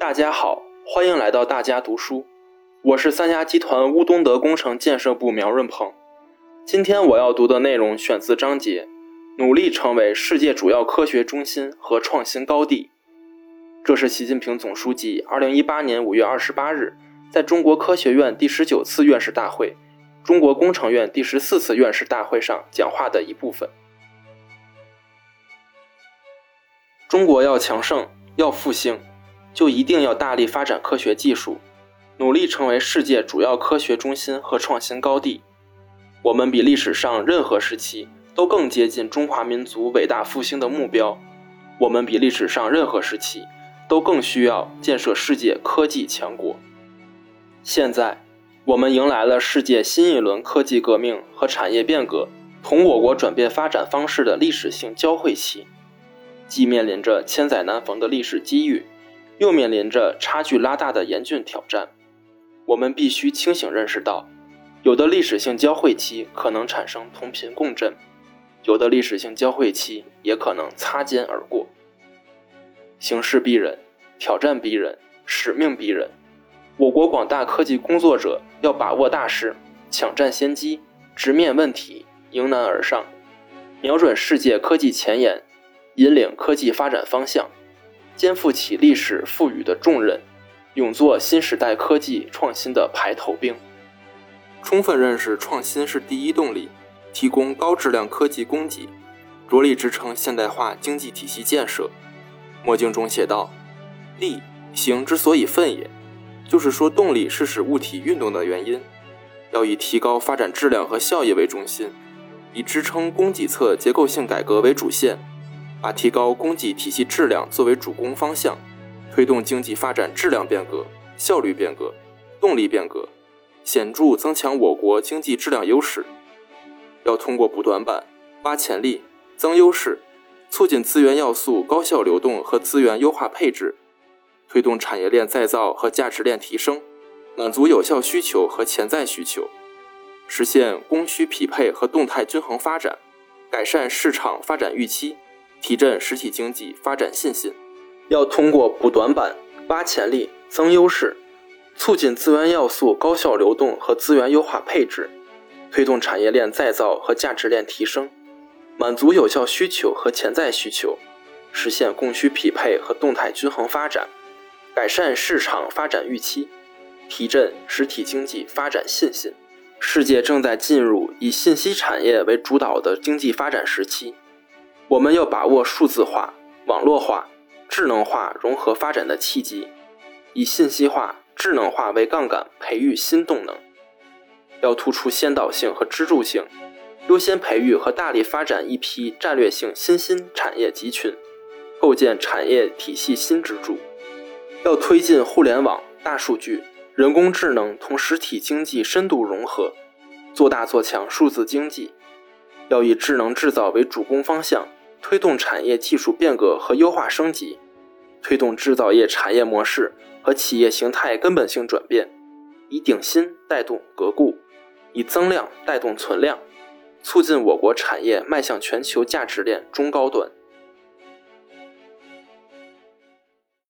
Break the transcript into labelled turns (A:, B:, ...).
A: 大家好，欢迎来到大家读书，我是三峡集团乌东德工程建设部苗润鹏。今天我要读的内容选自章节“努力成为世界主要科学中心和创新高地”。这是习近平总书记2018年5月28日在中国科学院第十九次院士大会、中国工程院第十四次院士大会上讲话的一部分。中国要强盛，要复兴。就一定要大力发展科学技术，努力成为世界主要科学中心和创新高地。我们比历史上任何时期都更接近中华民族伟大复兴的目标。我们比历史上任何时期都更需要建设世界科技强国。现在，我们迎来了世界新一轮科技革命和产业变革同我国转变发展方式的历史性交汇期，既面临着千载难逢的历史机遇。又面临着差距拉大的严峻挑战，我们必须清醒认识到，有的历史性交汇期可能产生同频共振，有的历史性交汇期也可能擦肩而过。形势逼人，挑战逼人，使命逼人，我国广大科技工作者要把握大势，抢占先机，直面问题，迎难而上，瞄准世界科技前沿，引领科技发展方向。肩负起历史赋予的重任，勇做新时代科技创新的排头兵。充分认识创新是第一动力，提供高质量科技供给，着力支撑现代化经济体系建设。墨镜中写道：“力行之所以奋也，就是说动力是使物体运动的原因。要以提高发展质量和效益为中心，以支撑供给侧结构性改革为主线。”把提高供给体系质量作为主攻方向，推动经济发展质量变革、效率变革、动力变革，显著增强我国经济质量优势。要通过补短板、挖潜力、增优势，促进资源要素高效流动和资源优化配置，推动产业链再造和价值链提升，满足有效需求和潜在需求，实现供需匹配和动态均衡发展，改善市场发展预期。提振实体经济发展信心，要通过补短板、挖潜力、增优势，促进资源要素高效流动和资源优化配置，推动产业链再造和价值链提升，满足有效需求和潜在需求，实现供需匹配和动态均衡发展，改善市场发展预期，提振实体经济发展信心。世界正在进入以信息产业为主导的经济发展时期。我们要把握数字化、网络化、智能化融合发展的契机，以信息化、智能化为杠杆，培育新动能。要突出先导性和支柱性，优先培育和大力发展一批战略性新兴产业集群，构建产业体系新支柱。要推进互联网、大数据、人工智能同实体经济深度融合，做大做强数字经济。要以智能制造为主攻方向。推动产业技术变革和优化升级，推动制造业产业模式和企业形态根本性转变，以顶新带动革故，以增量带动存量，促进我国产业迈向全球价值链中高端。